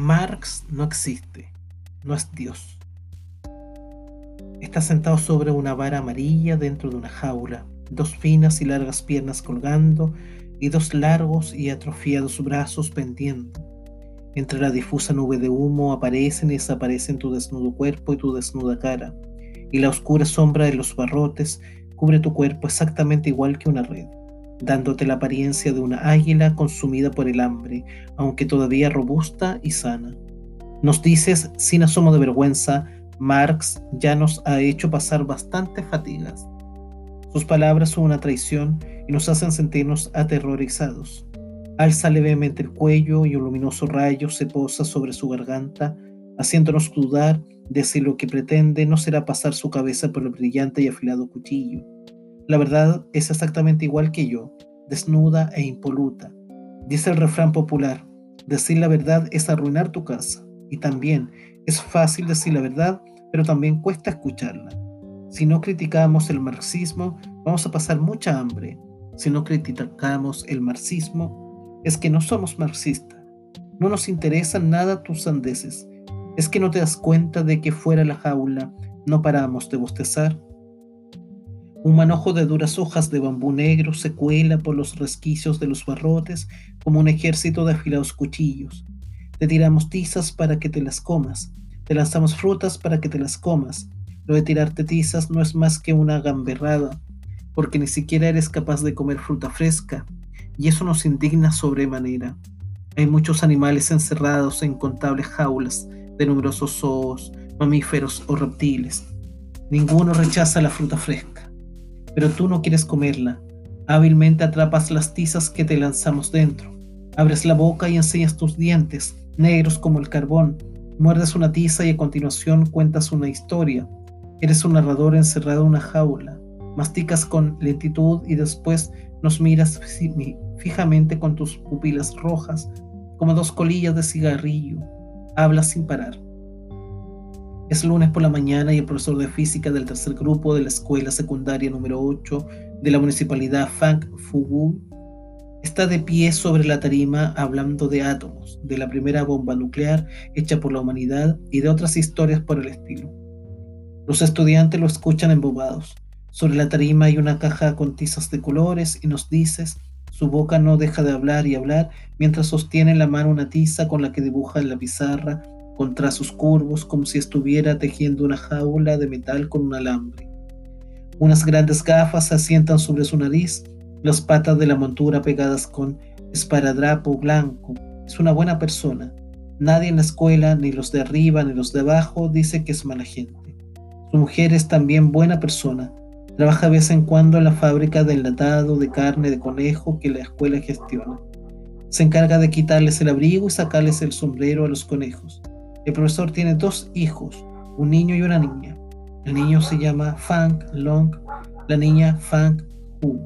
Marx no existe, no es Dios. Está sentado sobre una vara amarilla dentro de una jaula, dos finas y largas piernas colgando y dos largos y atrofiados brazos pendiendo. Entre la difusa nube de humo aparecen y desaparecen tu desnudo cuerpo y tu desnuda cara, y la oscura sombra de los barrotes cubre tu cuerpo exactamente igual que una red, dándote la apariencia de una águila consumida por el hambre, aunque todavía robusta y sana. Nos dices, sin asomo de vergüenza, Marx ya nos ha hecho pasar bastantes fatigas. Sus palabras son una traición y nos hacen sentirnos aterrorizados. Alza levemente el cuello y un luminoso rayo se posa sobre su garganta, haciéndonos dudar de si lo que pretende no será pasar su cabeza por el brillante y afilado cuchillo. La verdad es exactamente igual que yo, desnuda e impoluta. Dice el refrán popular, decir la verdad es arruinar tu casa. Y también es fácil decir la verdad pero también cuesta escucharla. Si no criticamos el marxismo, vamos a pasar mucha hambre. Si no criticamos el marxismo, es que no somos marxistas. No nos interesan nada tus sandeces. Es que no te das cuenta de que fuera la jaula no paramos de bostezar. Un manojo de duras hojas de bambú negro se cuela por los resquicios de los barrotes como un ejército de afilados cuchillos. Te tiramos tizas para que te las comas. Te lanzamos frutas para que te las comas. Lo de tirarte tizas no es más que una gamberrada, porque ni siquiera eres capaz de comer fruta fresca, y eso nos indigna sobremanera. Hay muchos animales encerrados en contables jaulas de numerosos zoos, mamíferos o reptiles. Ninguno rechaza la fruta fresca, pero tú no quieres comerla. Hábilmente atrapas las tizas que te lanzamos dentro. Abres la boca y enseñas tus dientes, negros como el carbón, Muerdes una tiza y a continuación cuentas una historia. Eres un narrador encerrado en una jaula. Masticas con lentitud y después nos miras fijamente con tus pupilas rojas, como dos colillas de cigarrillo. Hablas sin parar. Es lunes por la mañana y el profesor de física del tercer grupo de la escuela secundaria número 8 de la municipalidad Fang Fugu Está de pie sobre la tarima hablando de átomos, de la primera bomba nuclear hecha por la humanidad y de otras historias por el estilo. Los estudiantes lo escuchan embobados. Sobre la tarima hay una caja con tizas de colores y nos dices, su boca no deja de hablar y hablar mientras sostiene en la mano una tiza con la que dibuja en la pizarra con trazos curvos como si estuviera tejiendo una jaula de metal con un alambre. Unas grandes gafas se asientan sobre su nariz las patas de la montura pegadas con esparadrapo blanco. Es una buena persona. Nadie en la escuela, ni los de arriba ni los de abajo, dice que es mala gente. Su mujer es también buena persona. Trabaja de vez en cuando en la fábrica de enlatado de carne de conejo que la escuela gestiona. Se encarga de quitarles el abrigo y sacarles el sombrero a los conejos. El profesor tiene dos hijos, un niño y una niña. El niño se llama Fang Long, la niña Fang Hu.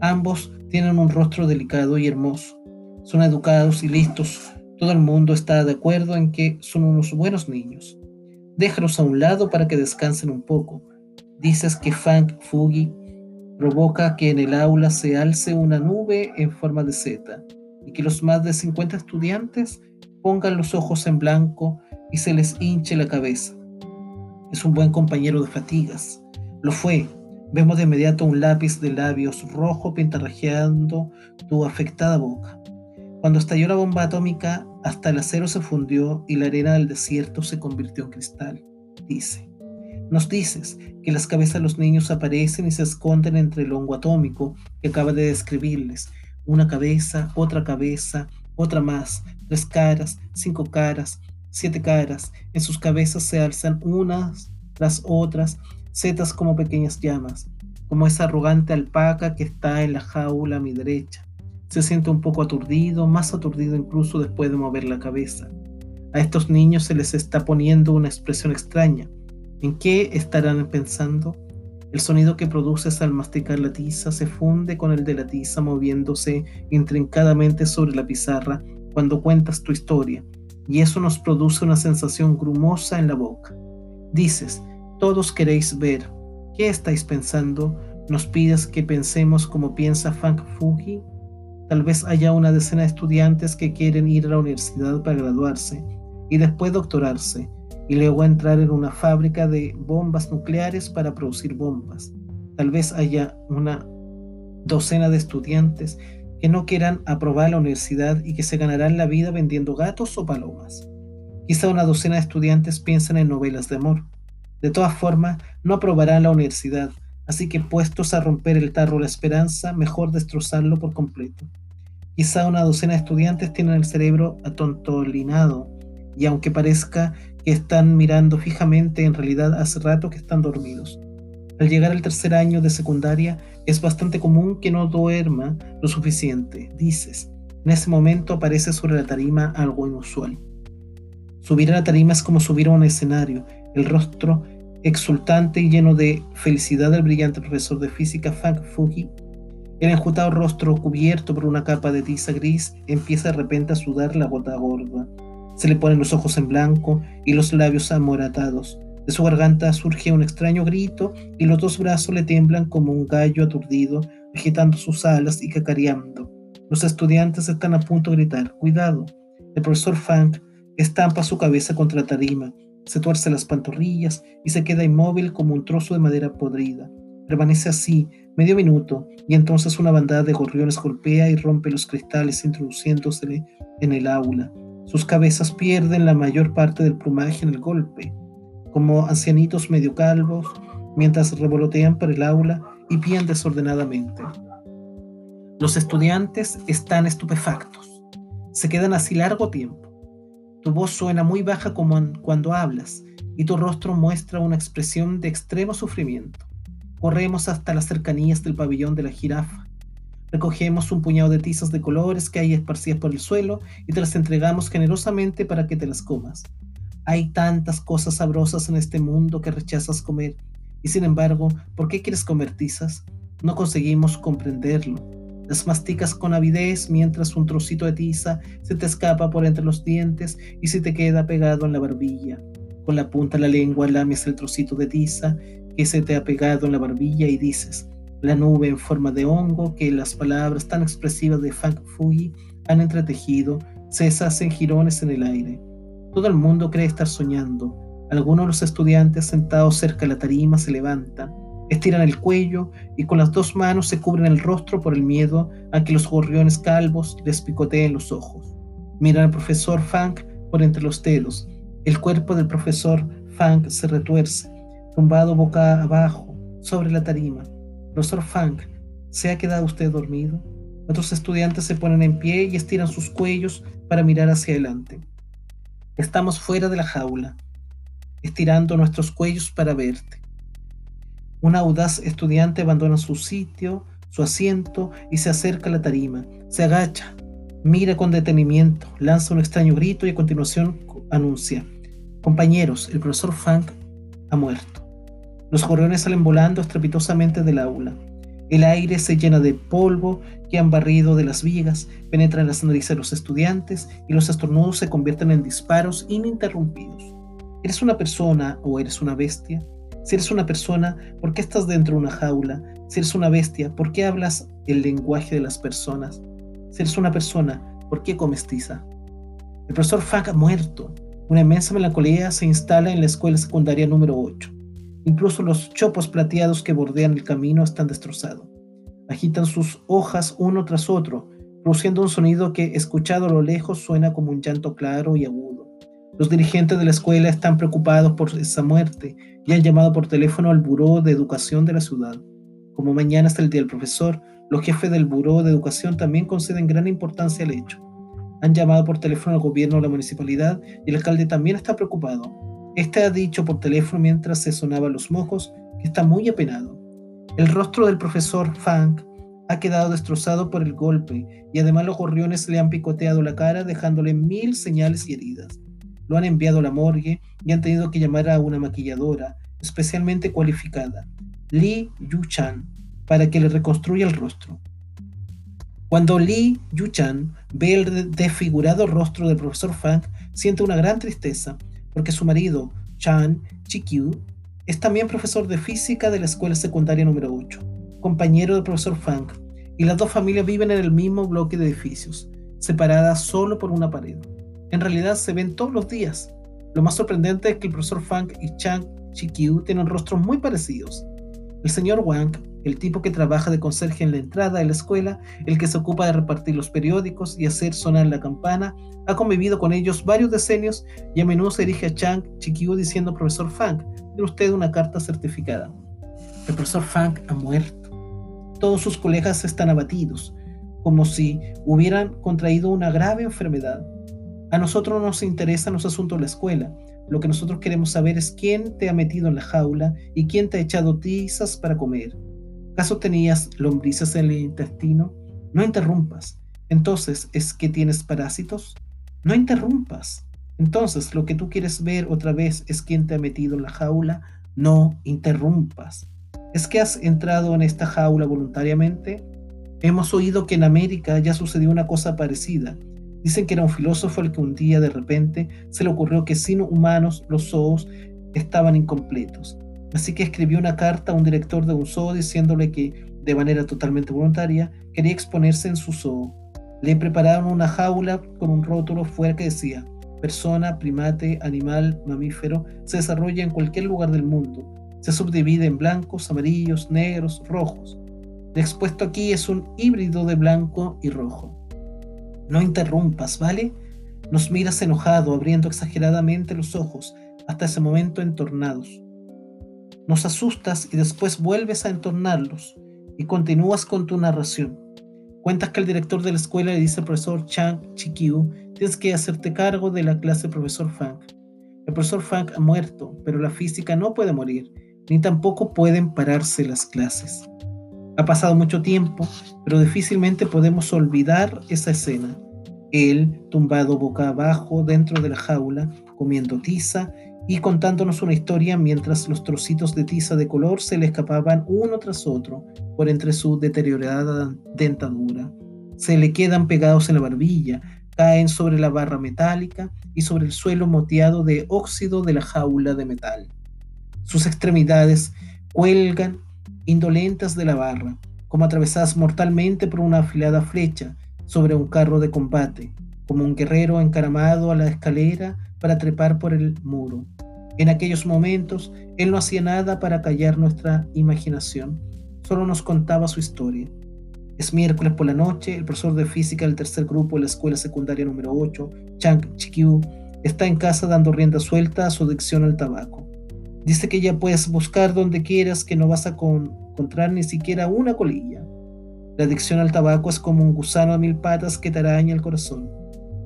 Ambos tienen un rostro delicado y hermoso. Son educados y listos. Todo el mundo está de acuerdo en que son unos buenos niños. Déjalos a un lado para que descansen un poco. Dices que Fang Fugi provoca que en el aula se alce una nube en forma de Z y que los más de 50 estudiantes pongan los ojos en blanco y se les hinche la cabeza. Es un buen compañero de fatigas. Lo fue, Vemos de inmediato un lápiz de labios rojo pintarrajeando tu afectada boca. Cuando estalló la bomba atómica, hasta el acero se fundió y la arena del desierto se convirtió en cristal, dice. Nos dices que las cabezas de los niños aparecen y se esconden entre el hongo atómico que acaba de describirles. Una cabeza, otra cabeza, otra más, tres caras, cinco caras, siete caras. En sus cabezas se alzan unas tras otras setas como pequeñas llamas, como esa arrogante alpaca que está en la jaula a mi derecha. Se siente un poco aturdido, más aturdido incluso después de mover la cabeza. A estos niños se les está poniendo una expresión extraña. ¿En qué estarán pensando? El sonido que produces al masticar la tiza se funde con el de la tiza moviéndose intrincadamente sobre la pizarra cuando cuentas tu historia, y eso nos produce una sensación grumosa en la boca. Dices, todos queréis ver. ¿Qué estáis pensando? ¿Nos pides que pensemos como piensa Fang Fuji? Tal vez haya una decena de estudiantes que quieren ir a la universidad para graduarse. y después doctorarse, y luego entrar en una fábrica de bombas nucleares para producir bombas. Tal vez haya una docena de estudiantes que no quieran aprobar la universidad y que se ganarán la vida vendiendo gatos o palomas. Quizá una docena de estudiantes piensan en novelas de amor. De todas formas, no aprobarán la universidad, así que puestos a romper el tarro la esperanza, mejor destrozarlo por completo. Quizá una docena de estudiantes tienen el cerebro atontolinado y aunque parezca que están mirando fijamente, en realidad hace rato que están dormidos. Al llegar al tercer año de secundaria, es bastante común que no duerma lo suficiente, dices. En ese momento aparece sobre la tarima algo inusual. Subir a la tarima es como subir a un escenario. El rostro exultante y lleno de felicidad del brillante profesor de física Fang Fuji, el enjutado rostro cubierto por una capa de tiza gris empieza de repente a sudar la gota gorda. Se le ponen los ojos en blanco y los labios amoratados. De su garganta surge un extraño grito y los dos brazos le tiemblan como un gallo aturdido, agitando sus alas y cacareando. Los estudiantes están a punto de gritar, cuidado. El profesor Funk estampa su cabeza contra la tarima, se tuerce las pantorrillas y se queda inmóvil como un trozo de madera podrida. Permanece así medio minuto y entonces una bandada de gorriones golpea y rompe los cristales introduciéndose en el aula. Sus cabezas pierden la mayor parte del plumaje en el golpe, como ancianitos medio calvos, mientras revolotean por el aula y pían desordenadamente. Los estudiantes están estupefactos. Se quedan así largo tiempo. Tu voz suena muy baja como cuando hablas y tu rostro muestra una expresión de extremo sufrimiento. Corremos hasta las cercanías del pabellón de la jirafa. Recogemos un puñado de tizas de colores que hay esparcidas por el suelo y te las entregamos generosamente para que te las comas. Hay tantas cosas sabrosas en este mundo que rechazas comer, y sin embargo, ¿por qué quieres comer tizas? No conseguimos comprenderlo. Las masticas con avidez mientras un trocito de tiza se te escapa por entre los dientes y se te queda pegado en la barbilla. Con la punta de la lengua lames el trocito de tiza que se te ha pegado en la barbilla y dices, la nube en forma de hongo que las palabras tan expresivas de Fang Fui han entretejido se deshacen girones en el aire. Todo el mundo cree estar soñando. Algunos de los estudiantes sentados cerca de la tarima se levantan, estiran el cuello y con las dos manos se cubren el rostro por el miedo a que los gorriones calvos les picoteen los ojos. Miran al profesor Fang por entre los dedos. El cuerpo del profesor Fang se retuerce, tumbado boca abajo sobre la tarima. Profesor Fang, ¿se ha quedado usted dormido? Otros estudiantes se ponen en pie y estiran sus cuellos para mirar hacia adelante. Estamos fuera de la jaula, estirando nuestros cuellos para verte. Un audaz estudiante abandona su sitio, su asiento y se acerca a la tarima. Se agacha, mira con detenimiento, lanza un extraño grito y a continuación anuncia, compañeros, el profesor Fang ha muerto. Los gorriones salen volando estrepitosamente del aula. El aire se llena de polvo que han barrido de las vigas, penetra en las narices de los estudiantes y los estornudos se convierten en disparos ininterrumpidos. ¿Eres una persona o eres una bestia? Si eres una persona, ¿por qué estás dentro de una jaula? Si eres una bestia, ¿por qué hablas el lenguaje de las personas? Si eres una persona, ¿por qué comes tiza? El profesor Fag ha muerto. Una inmensa melancolía se instala en la escuela secundaria número 8. Incluso los chopos plateados que bordean el camino están destrozados. Agitan sus hojas uno tras otro, produciendo un sonido que, escuchado a lo lejos, suena como un llanto claro y agudo. Los dirigentes de la escuela están preocupados por esa muerte y han llamado por teléfono al Buró de Educación de la ciudad. Como mañana es el día del profesor, los jefes del Buró de Educación también conceden gran importancia al hecho. Han llamado por teléfono al gobierno de la municipalidad y el alcalde también está preocupado. Este ha dicho por teléfono mientras se sonaban los mojos que está muy apenado. El rostro del profesor Fang ha quedado destrozado por el golpe y además los gorriones le han picoteado la cara dejándole mil señales y heridas. Lo han enviado a la morgue y han tenido que llamar a una maquilladora especialmente cualificada, Lee Yu-chan, para que le reconstruya el rostro. Cuando Lee Yu-chan ve el desfigurado rostro del profesor Fang, siente una gran tristeza porque su marido, Chan Chikyu, es también profesor de física de la escuela secundaria número 8, compañero del profesor Fang, y las dos familias viven en el mismo bloque de edificios, separadas solo por una pared. En realidad se ven todos los días. Lo más sorprendente es que el profesor Funk y Chang Chi-Kyu tienen rostros muy parecidos. El señor Wang, el tipo que trabaja de conserje en la entrada de la escuela, el que se ocupa de repartir los periódicos y hacer sonar la campana, ha convivido con ellos varios decenios y a menudo se dirige a Chang Chi-Kyu diciendo profesor Funk, tiene usted una carta certificada. El profesor Funk ha muerto. Todos sus colegas están abatidos, como si hubieran contraído una grave enfermedad. A nosotros no nos interesan los asuntos de la escuela. Lo que nosotros queremos saber es quién te ha metido en la jaula y quién te ha echado tizas para comer. ¿Acaso tenías lombrices en el intestino? No interrumpas. Entonces, ¿es que tienes parásitos? No interrumpas. Entonces, lo que tú quieres ver otra vez es quién te ha metido en la jaula. No interrumpas. ¿Es que has entrado en esta jaula voluntariamente? Hemos oído que en América ya sucedió una cosa parecida. Dicen que era un filósofo el que un día de repente se le ocurrió que sin humanos los zoos estaban incompletos. Así que escribió una carta a un director de un zoo diciéndole que, de manera totalmente voluntaria, quería exponerse en su zoo. Le prepararon una jaula con un rótulo fuera que decía, persona, primate, animal, mamífero, se desarrolla en cualquier lugar del mundo se subdivide en blancos, amarillos, negros, rojos. El expuesto aquí es un híbrido de blanco y rojo. No interrumpas, ¿vale? Nos miras enojado, abriendo exageradamente los ojos, hasta ese momento entornados. Nos asustas y después vuelves a entornarlos y continúas con tu narración. Cuentas que el director de la escuela le dice al profesor Chang Chikyu, tienes que hacerte cargo de la clase profesor Funk. El profesor Funk ha muerto, pero la física no puede morir ni tampoco pueden pararse las clases. Ha pasado mucho tiempo, pero difícilmente podemos olvidar esa escena. Él, tumbado boca abajo dentro de la jaula, comiendo tiza y contándonos una historia mientras los trocitos de tiza de color se le escapaban uno tras otro por entre su deteriorada dentadura. Se le quedan pegados en la barbilla, caen sobre la barra metálica y sobre el suelo moteado de óxido de la jaula de metal. Sus extremidades cuelgan indolentas de la barra, como atravesadas mortalmente por una afilada flecha sobre un carro de combate, como un guerrero encaramado a la escalera para trepar por el muro. En aquellos momentos, él no hacía nada para callar nuestra imaginación, solo nos contaba su historia. Es miércoles por la noche, el profesor de física del tercer grupo de la escuela secundaria número 8, Chang Chikyu, está en casa dando rienda suelta a su adicción al tabaco. Dice que ya puedes buscar donde quieras, que no vas a encontrar ni siquiera una colilla. La adicción al tabaco es como un gusano a mil patas que te araña el corazón.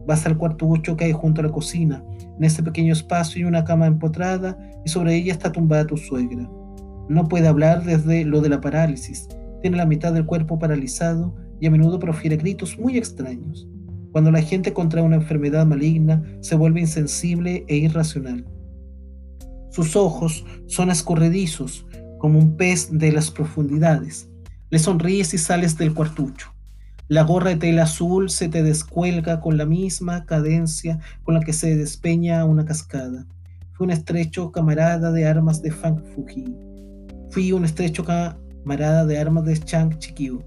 Vas al cuartucho que hay junto a la cocina. En ese pequeño espacio hay una cama empotrada y sobre ella está tumbada tu suegra. No puede hablar desde lo de la parálisis. Tiene la mitad del cuerpo paralizado y a menudo profiere gritos muy extraños. Cuando la gente contrae una enfermedad maligna, se vuelve insensible e irracional. Sus ojos son escurridizos, como un pez de las profundidades. Le sonríes y sales del cuartucho. La gorra de tela azul se te descuelga con la misma cadencia con la que se despeña una cascada. Fui un estrecho camarada de armas de Fang Fuji. Fui un estrecho camarada de armas de Chang Chikyu.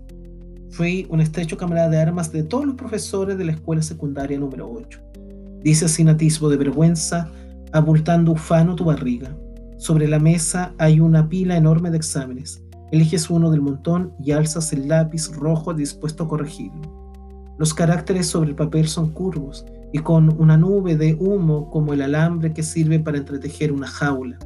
Fui un estrecho camarada de armas de todos los profesores de la escuela secundaria número 8. Dice sin atisbo de vergüenza abultando ufano tu barriga. Sobre la mesa hay una pila enorme de exámenes. Eliges uno del montón y alzas el lápiz rojo dispuesto a corregirlo. Los caracteres sobre el papel son curvos y con una nube de humo como el alambre que sirve para entretejer una jaula.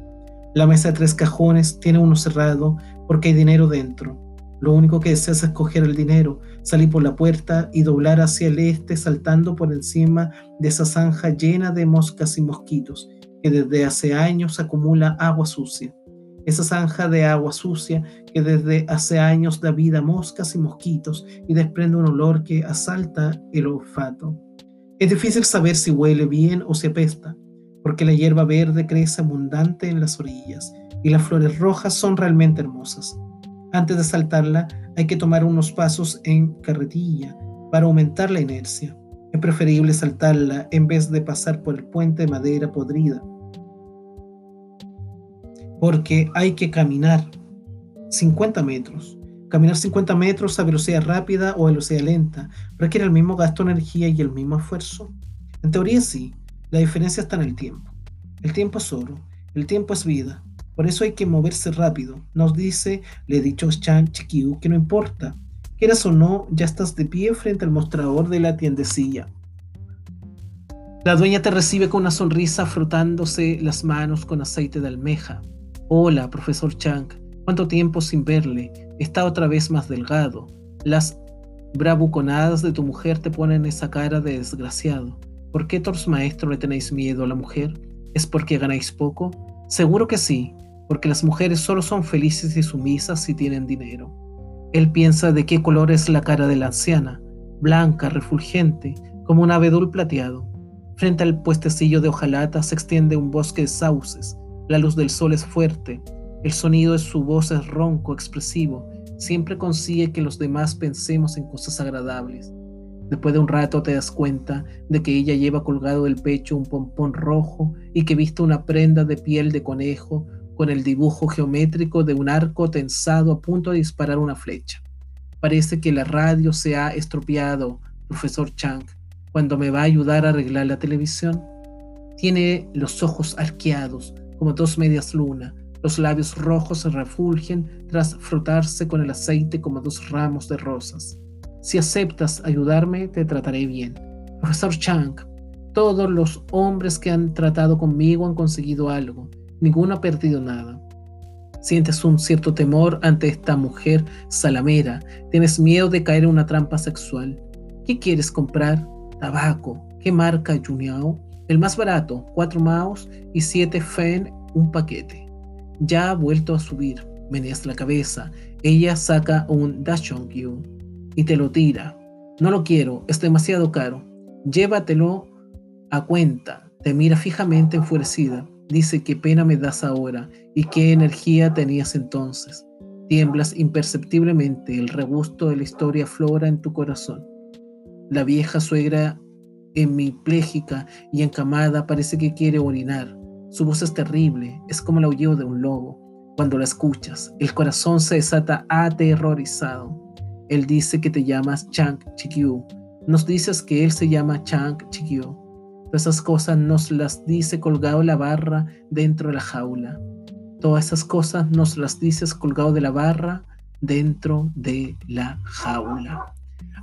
La mesa de tres cajones tiene uno cerrado porque hay dinero dentro. Lo único que deseas es coger el dinero, salir por la puerta y doblar hacia el este saltando por encima de esa zanja llena de moscas y mosquitos que desde hace años acumula agua sucia. Esa zanja de agua sucia que desde hace años da vida a moscas y mosquitos y desprende un olor que asalta el olfato. Es difícil saber si huele bien o si apesta, porque la hierba verde crece abundante en las orillas y las flores rojas son realmente hermosas. Antes de saltarla hay que tomar unos pasos en carretilla para aumentar la inercia. Es preferible saltarla en vez de pasar por el puente de madera podrida. Porque hay que caminar 50 metros. Caminar 50 metros a velocidad rápida o a velocidad lenta requiere el mismo gasto de energía y el mismo esfuerzo. En teoría sí, la diferencia está en el tiempo. El tiempo es oro, el tiempo es vida, por eso hay que moverse rápido. Nos dice, le he dicho Chan Chiquiu que no importa, quieras o no, ya estás de pie frente al mostrador de la tiendecilla. La dueña te recibe con una sonrisa frotándose las manos con aceite de almeja. Hola, profesor Chang. ¿Cuánto tiempo sin verle? Está otra vez más delgado. Las bravuconadas de tu mujer te ponen esa cara de desgraciado. ¿Por qué, Tors Maestro, le tenéis miedo a la mujer? ¿Es porque ganáis poco? Seguro que sí porque las mujeres solo son felices y sumisas si tienen dinero. Él piensa de qué color es la cara de la anciana, blanca, refulgente, como un abedul plateado. Frente al puestecillo de hojalata se extiende un bosque de sauces, la luz del sol es fuerte, el sonido de su voz es ronco, expresivo, siempre consigue que los demás pensemos en cosas agradables. Después de un rato te das cuenta de que ella lleva colgado del pecho un pompón rojo y que viste una prenda de piel de conejo con el dibujo geométrico de un arco tensado a punto de disparar una flecha. Parece que la radio se ha estropeado, profesor Chang, cuando me va a ayudar a arreglar la televisión. Tiene los ojos arqueados, como dos medias luna. Los labios rojos se refulgen tras frotarse con el aceite como dos ramos de rosas. Si aceptas ayudarme, te trataré bien. Profesor Chang, todos los hombres que han tratado conmigo han conseguido algo. Ninguno ha perdido nada. Sientes un cierto temor ante esta mujer salamera. Tienes miedo de caer en una trampa sexual. ¿Qué quieres comprar? Tabaco. ¿Qué marca Juniao? El más barato, cuatro maos y siete fen un paquete. Ya ha vuelto a subir. Meneas la cabeza. Ella saca un Dachongyu y te lo tira. No lo quiero, es demasiado caro. Llévatelo a cuenta. Te mira fijamente enfurecida. Dice, qué pena me das ahora y qué energía tenías entonces. Tiemblas imperceptiblemente, el regusto de la historia flora en tu corazón. La vieja suegra hemipléjica y encamada parece que quiere orinar. Su voz es terrible, es como el aullido de un lobo. Cuando la escuchas, el corazón se desata aterrorizado. Él dice que te llamas Chang Chikyu. Nos dices que él se llama Chang Chikyu. Todas esas cosas nos las dice colgado la barra dentro de la jaula. Todas esas cosas nos las dices colgado de la barra dentro de la jaula.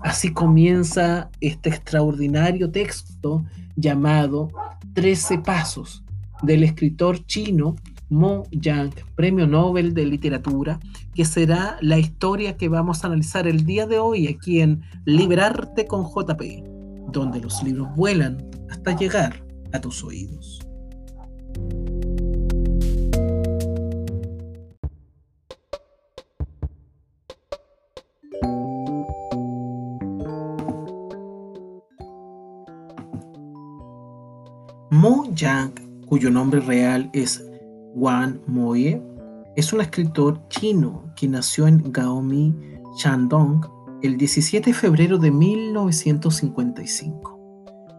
Así comienza este extraordinario texto llamado Trece Pasos del escritor chino Mo Yang, Premio Nobel de Literatura, que será la historia que vamos a analizar el día de hoy aquí en Liberarte con JP, donde los libros vuelan hasta llegar a tus oídos. Mo Yang, cuyo nombre real es Wan Moye, es un escritor chino que nació en Gaomi, Shandong, el 17 de febrero de 1955.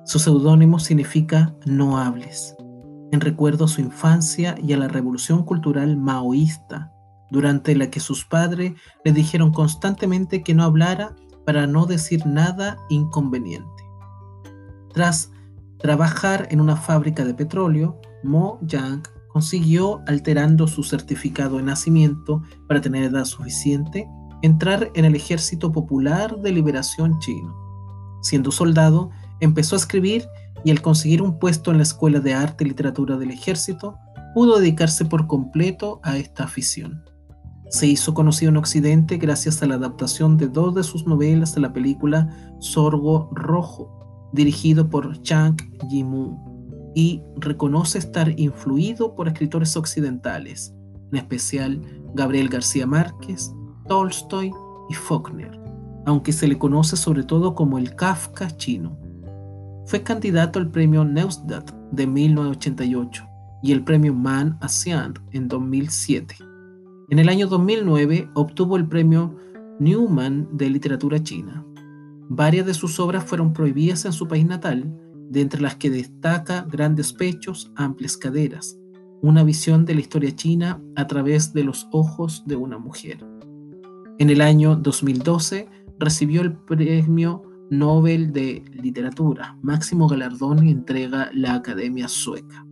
Su seudónimo significa no hables, en recuerdo a su infancia y a la revolución cultural maoísta, durante la que sus padres le dijeron constantemente que no hablara para no decir nada inconveniente. Tras trabajar en una fábrica de petróleo, Mo Yang consiguió, alterando su certificado de nacimiento para tener edad suficiente, entrar en el Ejército Popular de Liberación Chino. Siendo soldado, Empezó a escribir y al conseguir un puesto en la Escuela de Arte y Literatura del Ejército, pudo dedicarse por completo a esta afición. Se hizo conocido en Occidente gracias a la adaptación de dos de sus novelas a la película Sorgo Rojo, dirigido por Chang Yimou, y reconoce estar influido por escritores occidentales, en especial Gabriel García Márquez, Tolstoy y Faulkner, aunque se le conoce sobre todo como el Kafka chino. Fue candidato al premio Neustadt de 1988 y el premio Man ASEAN en 2007. En el año 2009 obtuvo el premio Newman de literatura china. Varias de sus obras fueron prohibidas en su país natal, de entre las que destaca Grandes Pechos, Amplias Caderas, una visión de la historia china a través de los ojos de una mujer. En el año 2012 recibió el premio Nobel de Literatura, máximo galardón y entrega la Academia Sueca.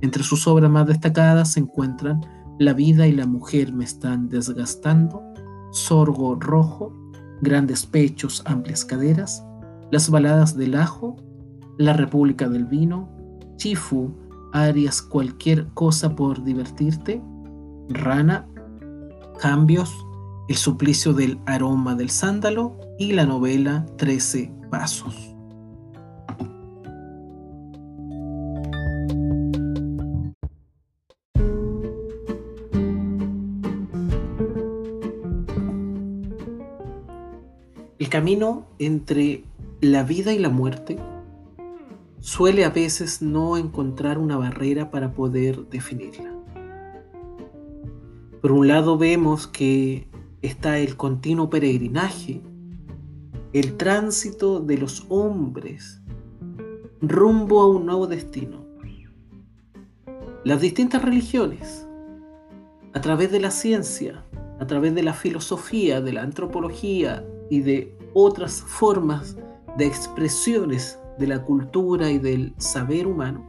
Entre sus obras más destacadas se encuentran La vida y la mujer me están desgastando, Sorgo rojo, Grandes pechos, amplias caderas, Las baladas del ajo, La República del vino, Chifu, harías cualquier cosa por divertirte, Rana, Cambios, El suplicio del aroma del sándalo y la novela Trece Pasos. El camino entre la vida y la muerte suele a veces no encontrar una barrera para poder definirla. Por un lado vemos que está el continuo peregrinaje el tránsito de los hombres rumbo a un nuevo destino. Las distintas religiones, a través de la ciencia, a través de la filosofía, de la antropología y de otras formas de expresiones de la cultura y del saber humano,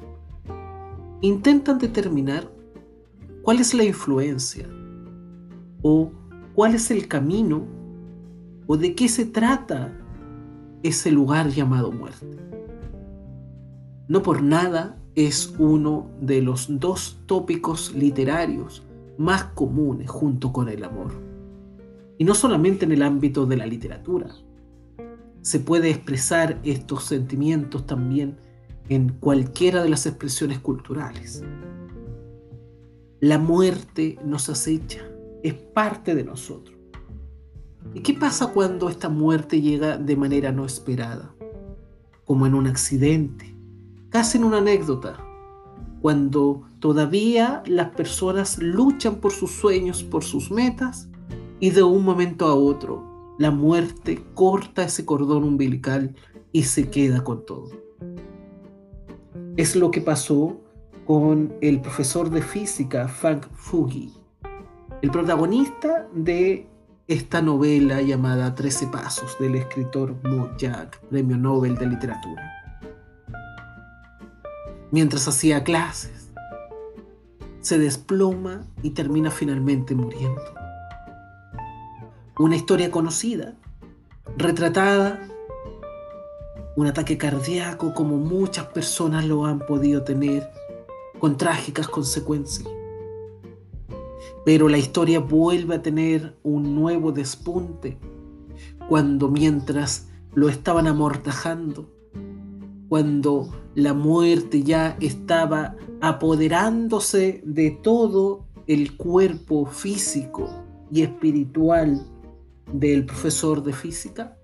intentan determinar cuál es la influencia o cuál es el camino ¿O de qué se trata ese lugar llamado muerte? No por nada es uno de los dos tópicos literarios más comunes junto con el amor. Y no solamente en el ámbito de la literatura. Se puede expresar estos sentimientos también en cualquiera de las expresiones culturales. La muerte nos acecha, es parte de nosotros. ¿Y qué pasa cuando esta muerte llega de manera no esperada? Como en un accidente, casi en una anécdota, cuando todavía las personas luchan por sus sueños, por sus metas, y de un momento a otro la muerte corta ese cordón umbilical y se queda con todo. Es lo que pasó con el profesor de física Frank Fugi, el protagonista de esta novela llamada Trece Pasos del escritor Mo Jack, Premio Nobel de Literatura. Mientras hacía clases, se desploma y termina finalmente muriendo. Una historia conocida, retratada, un ataque cardíaco como muchas personas lo han podido tener, con trágicas consecuencias. Pero la historia vuelve a tener un nuevo despunte cuando mientras lo estaban amortajando, cuando la muerte ya estaba apoderándose de todo el cuerpo físico y espiritual del profesor de física,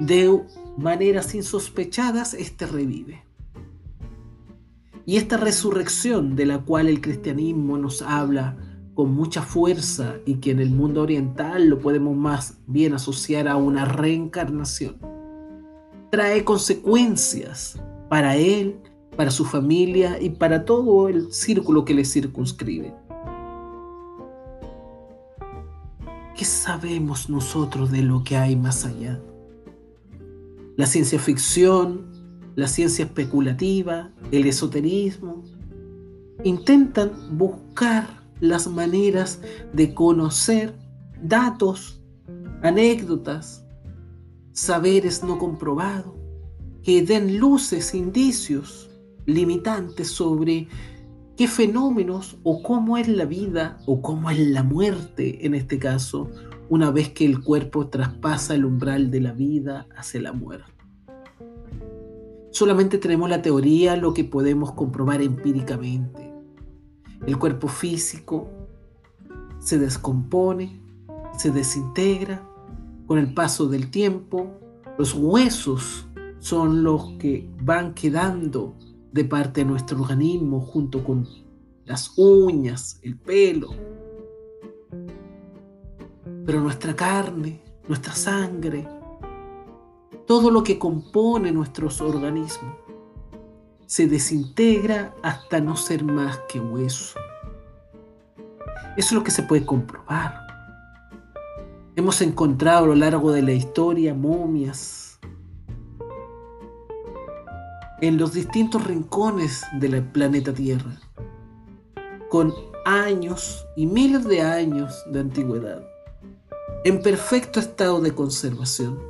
de maneras insospechadas, este revive. Y esta resurrección de la cual el cristianismo nos habla con mucha fuerza y que en el mundo oriental lo podemos más bien asociar a una reencarnación, trae consecuencias para él, para su familia y para todo el círculo que le circunscribe. ¿Qué sabemos nosotros de lo que hay más allá? La ciencia ficción, la ciencia especulativa, el esoterismo, intentan buscar las maneras de conocer datos, anécdotas, saberes no comprobados, que den luces, indicios limitantes sobre qué fenómenos o cómo es la vida o cómo es la muerte en este caso, una vez que el cuerpo traspasa el umbral de la vida hacia la muerte. Solamente tenemos la teoría, lo que podemos comprobar empíricamente. El cuerpo físico se descompone, se desintegra con el paso del tiempo. Los huesos son los que van quedando de parte de nuestro organismo junto con las uñas, el pelo. Pero nuestra carne, nuestra sangre, todo lo que compone nuestros organismos se desintegra hasta no ser más que hueso. Eso es lo que se puede comprobar. Hemos encontrado a lo largo de la historia momias en los distintos rincones del planeta Tierra, con años y miles de años de antigüedad, en perfecto estado de conservación,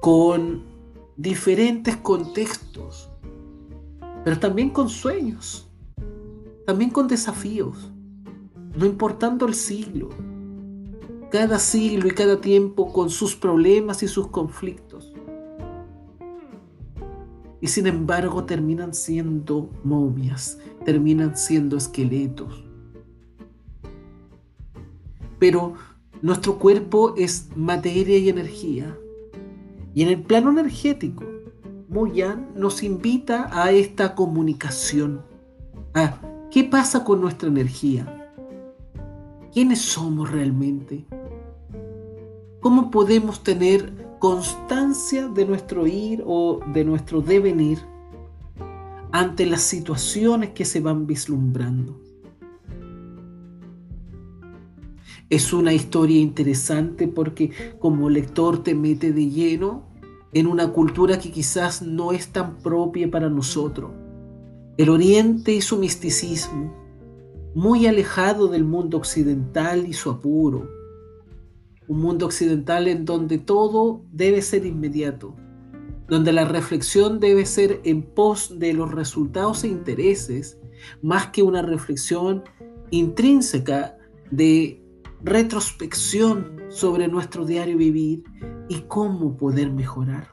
con diferentes contextos, pero también con sueños, también con desafíos, no importando el siglo, cada siglo y cada tiempo con sus problemas y sus conflictos. Y sin embargo terminan siendo momias, terminan siendo esqueletos. Pero nuestro cuerpo es materia y energía. Y en el plano energético, Moyan nos invita a esta comunicación. A qué pasa con nuestra energía. ¿Quiénes somos realmente? ¿Cómo podemos tener constancia de nuestro ir o de nuestro devenir ante las situaciones que se van vislumbrando? Es una historia interesante porque como lector te mete de lleno en una cultura que quizás no es tan propia para nosotros. El Oriente y su misticismo, muy alejado del mundo occidental y su apuro. Un mundo occidental en donde todo debe ser inmediato, donde la reflexión debe ser en pos de los resultados e intereses, más que una reflexión intrínseca de retrospección sobre nuestro diario vivir y cómo poder mejorar.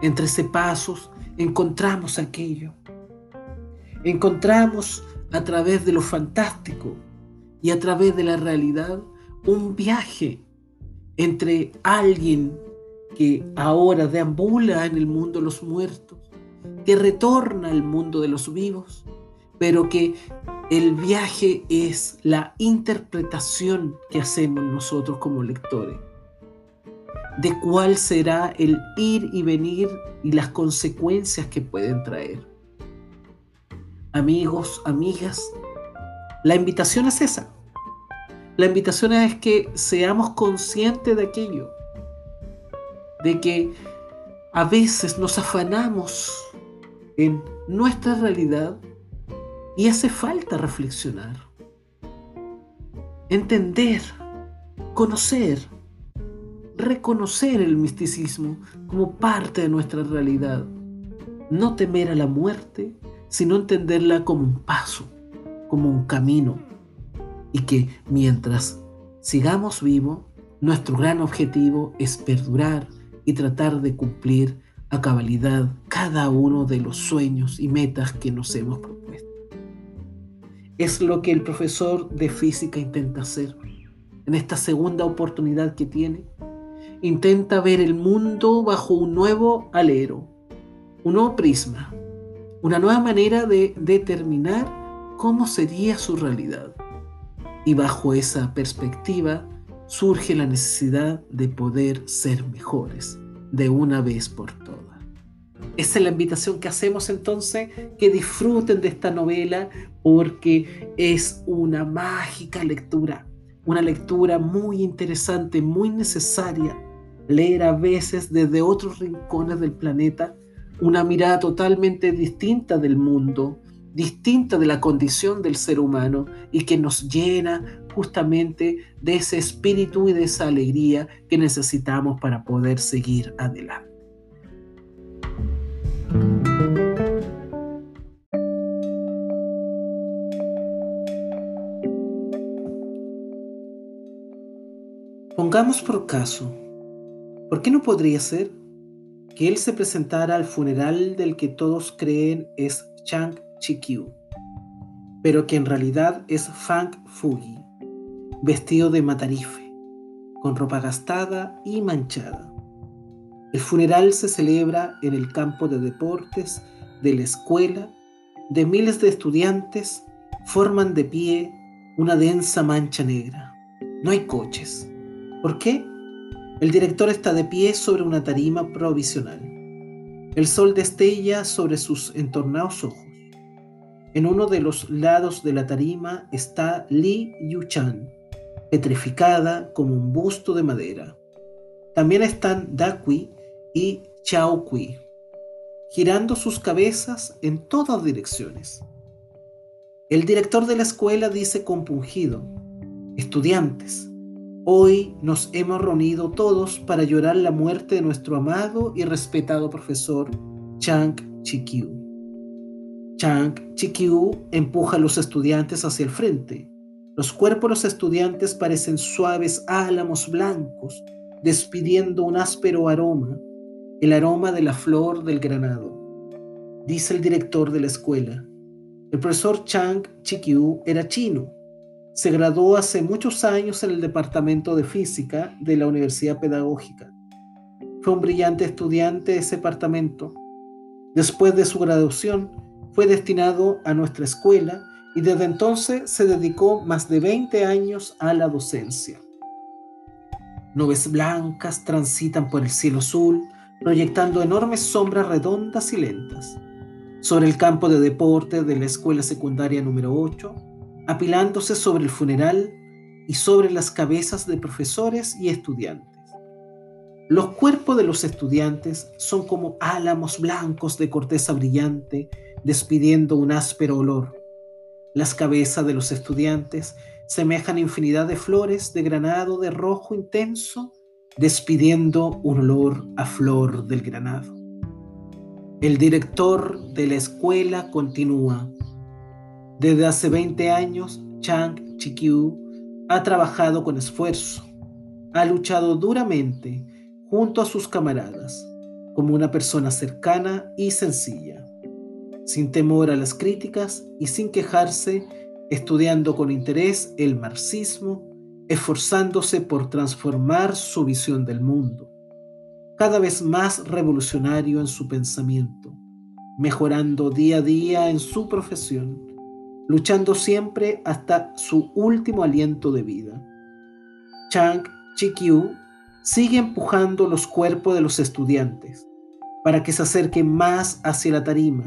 Entre ese pasos encontramos aquello. Encontramos a través de lo fantástico y a través de la realidad un viaje entre alguien que ahora deambula en el mundo de los muertos, que retorna al mundo de los vivos, pero que el viaje es la interpretación que hacemos nosotros como lectores de cuál será el ir y venir y las consecuencias que pueden traer. Amigos, amigas, la invitación es esa. La invitación es que seamos conscientes de aquello, de que a veces nos afanamos en nuestra realidad y hace falta reflexionar, entender, conocer, reconocer el misticismo como parte de nuestra realidad. No temer a la muerte, sino entenderla como un paso, como un camino. Y que mientras sigamos vivos, nuestro gran objetivo es perdurar y tratar de cumplir a cabalidad cada uno de los sueños y metas que nos hemos propuesto. Es lo que el profesor de física intenta hacer en esta segunda oportunidad que tiene. Intenta ver el mundo bajo un nuevo alero, un nuevo prisma, una nueva manera de determinar cómo sería su realidad. Y bajo esa perspectiva surge la necesidad de poder ser mejores de una vez por todas. Esa es la invitación que hacemos entonces, que disfruten de esta novela porque es una mágica lectura, una lectura muy interesante, muy necesaria. Leer a veces desde otros rincones del planeta una mirada totalmente distinta del mundo, distinta de la condición del ser humano y que nos llena justamente de ese espíritu y de esa alegría que necesitamos para poder seguir adelante. Pongamos por caso, ¿por qué no podría ser que él se presentara al funeral del que todos creen es Chang Chikyu, pero que en realidad es Fang Fugi, vestido de matarife, con ropa gastada y manchada? El funeral se celebra en el campo de deportes de la escuela, de miles de estudiantes forman de pie una densa mancha negra. No hay coches ¿Por qué? El director está de pie sobre una tarima provisional. El sol destella sobre sus entornados ojos. En uno de los lados de la tarima está Li Yuchan, petrificada como un busto de madera. También están Da Kui y Chao Kui, girando sus cabezas en todas direcciones. El director de la escuela dice compungido, estudiantes, hoy nos hemos reunido todos para llorar la muerte de nuestro amado y respetado profesor Chang Chikyu. Chang Chikyu empuja a los estudiantes hacia el frente. Los cuerpos de los estudiantes parecen suaves álamos blancos, despidiendo un áspero aroma, el aroma de la flor del granado. Dice el director de la escuela. El profesor Chang Chikyu era chino. Se graduó hace muchos años en el departamento de física de la Universidad Pedagógica. Fue un brillante estudiante de ese departamento. Después de su graduación, fue destinado a nuestra escuela y desde entonces se dedicó más de 20 años a la docencia. Nubes blancas transitan por el cielo azul, proyectando enormes sombras redondas y lentas. Sobre el campo de deporte de la escuela secundaria número 8, apilándose sobre el funeral y sobre las cabezas de profesores y estudiantes. Los cuerpos de los estudiantes son como álamos blancos de corteza brillante, despidiendo un áspero olor. Las cabezas de los estudiantes semejan infinidad de flores de granado de rojo intenso, despidiendo un olor a flor del granado. El director de la escuela continúa. Desde hace 20 años, Chang Chikyu ha trabajado con esfuerzo, ha luchado duramente junto a sus camaradas, como una persona cercana y sencilla, sin temor a las críticas y sin quejarse estudiando con interés el marxismo, esforzándose por transformar su visión del mundo, cada vez más revolucionario en su pensamiento, mejorando día a día en su profesión, luchando siempre hasta su último aliento de vida. Chang Chikyu sigue empujando los cuerpos de los estudiantes para que se acerquen más hacia la tarima.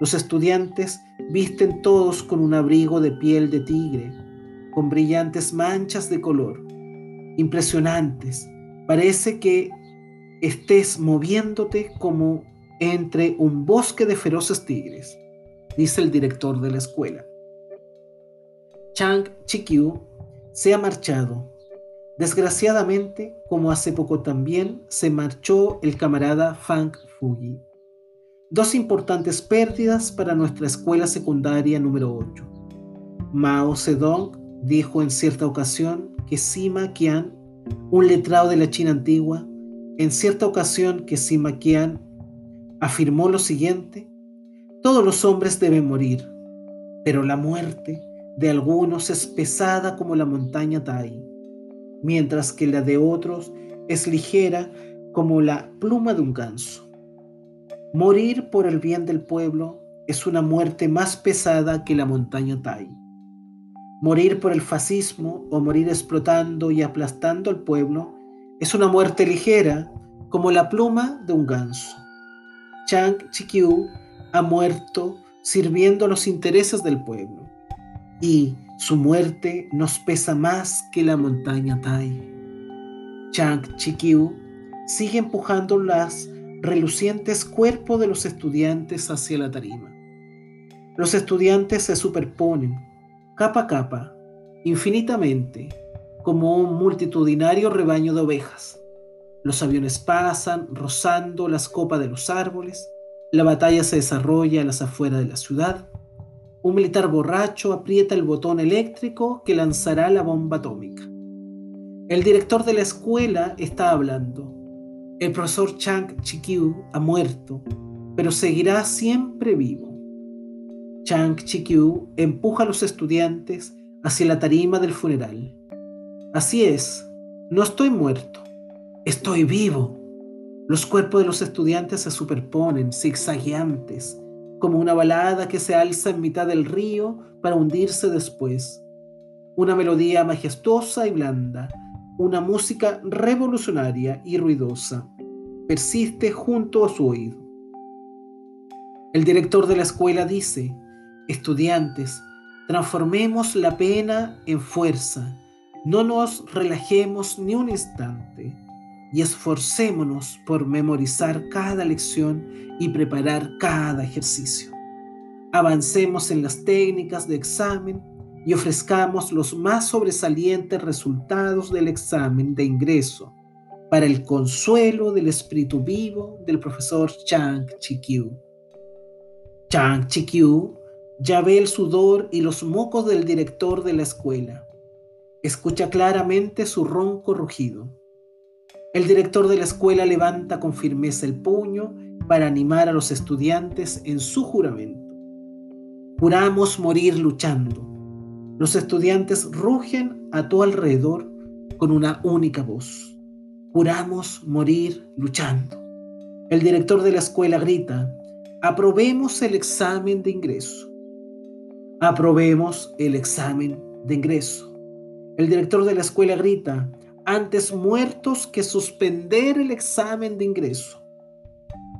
Los estudiantes Visten todos con un abrigo de piel de tigre, con brillantes manchas de color, impresionantes. Parece que estés moviéndote como entre un bosque de feroces tigres, dice el director de la escuela. Chang Chikyu se ha marchado. Desgraciadamente, como hace poco también, se marchó el camarada Fang Fuji. Dos importantes pérdidas para nuestra escuela secundaria número 8. Mao Zedong dijo en cierta ocasión que Sima Qian, un letrado de la China antigua, en cierta ocasión que Sima Qian afirmó lo siguiente, todos los hombres deben morir, pero la muerte de algunos es pesada como la montaña Tai, mientras que la de otros es ligera como la pluma de un ganso. Morir por el bien del pueblo es una muerte más pesada que la montaña Tai. Morir por el fascismo o morir explotando y aplastando al pueblo es una muerte ligera como la pluma de un ganso. Chang Chikyu ha muerto sirviendo los intereses del pueblo y su muerte nos pesa más que la montaña Tai. Chang Chikyu sigue empujando las relucientes cuerpos de los estudiantes hacia la tarima. Los estudiantes se superponen, capa a capa, infinitamente, como un multitudinario rebaño de ovejas. Los aviones pasan rozando las copas de los árboles, la batalla se desarrolla a las afueras de la ciudad, un militar borracho aprieta el botón eléctrico que lanzará la bomba atómica. El director de la escuela está hablando. El profesor Chang Chikyu ha muerto, pero seguirá siempre vivo. Chang Chikyu empuja a los estudiantes hacia la tarima del funeral. Así es, no estoy muerto, estoy vivo. Los cuerpos de los estudiantes se superponen, zigzagueantes, como una balada que se alza en mitad del río para hundirse después. Una melodía majestuosa y blanda, una música revolucionaria y ruidosa persiste junto a su oído. El director de la escuela dice, Estudiantes, transformemos la pena en fuerza. No nos relajemos ni un instante y esforcémonos por memorizar cada lección y preparar cada ejercicio. Avancemos en las técnicas de examen y ofrezcamos los más sobresalientes resultados del examen de ingreso para el consuelo del espíritu vivo del profesor Chang Chi-Kyu. Chang Chi-Kyu ya ve el sudor y los mocos del director de la escuela. Escucha claramente su ronco rugido. El director de la escuela levanta con firmeza el puño para animar a los estudiantes en su juramento. Juramos morir luchando los estudiantes rugen a tu alrededor con una única voz. Juramos morir luchando. El director de la escuela grita, aprobemos el examen de ingreso. Aprobemos el examen de ingreso. El director de la escuela grita, antes muertos que suspender el examen de ingreso.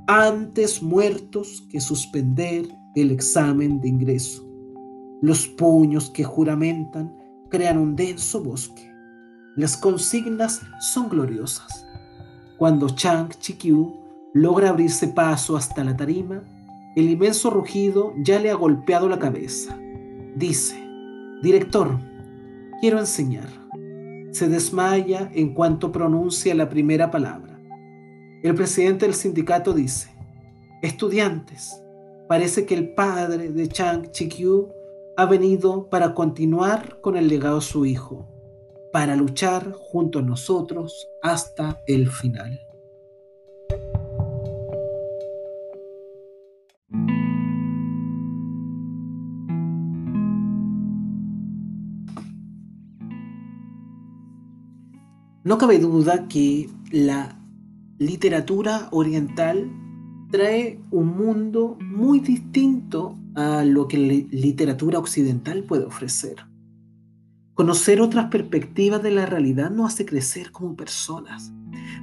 Antes muertos que suspender el examen de ingreso. Los puños que juramentan crean un denso bosque. Las consignas son gloriosas. Cuando Chang Chikyu logra abrirse paso hasta la tarima, el inmenso rugido ya le ha golpeado la cabeza. Dice, Director, quiero enseñar. Se desmaya en cuanto pronuncia la primera palabra. El presidente del sindicato dice, Estudiantes, parece que el padre de Chang Chikyu ha venido para continuar con el legado de su Hijo, para luchar junto a nosotros hasta el final. No cabe duda que la literatura oriental trae un mundo muy distinto a lo que la literatura occidental puede ofrecer. Conocer otras perspectivas de la realidad nos hace crecer como personas.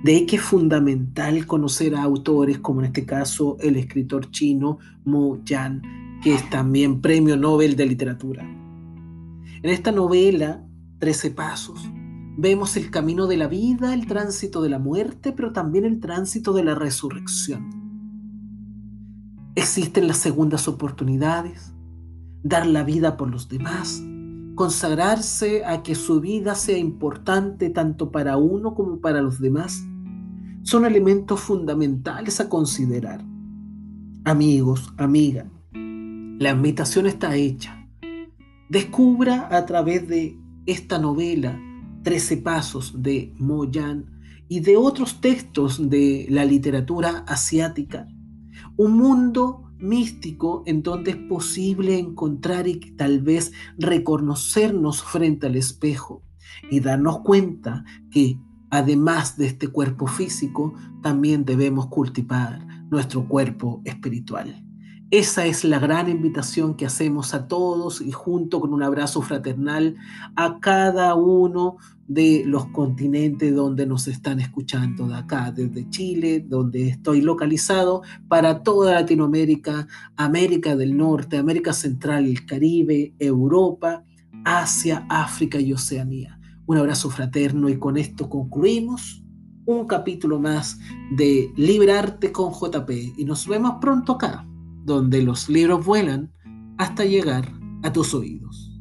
De ahí que es fundamental conocer a autores como en este caso el escritor chino Mo Yan, que es también premio Nobel de literatura. En esta novela, Trece Pasos, vemos el camino de la vida, el tránsito de la muerte, pero también el tránsito de la resurrección. Existen las segundas oportunidades, dar la vida por los demás, consagrarse a que su vida sea importante tanto para uno como para los demás. Son elementos fundamentales a considerar. Amigos, amiga, la invitación está hecha. Descubra a través de esta novela Trece Pasos de Mo Yan y de otros textos de la literatura asiática un mundo místico en donde es posible encontrar y tal vez reconocernos frente al espejo y darnos cuenta que además de este cuerpo físico, también debemos cultivar nuestro cuerpo espiritual. Esa es la gran invitación que hacemos a todos y junto con un abrazo fraternal a cada uno de los continentes donde nos están escuchando, de acá, desde Chile, donde estoy localizado, para toda Latinoamérica, América del Norte, América Central, el Caribe, Europa, Asia, África y Oceanía. Un abrazo fraterno y con esto concluimos un capítulo más de Librarte con JP y nos vemos pronto acá donde los libros vuelan hasta llegar a tus oídos.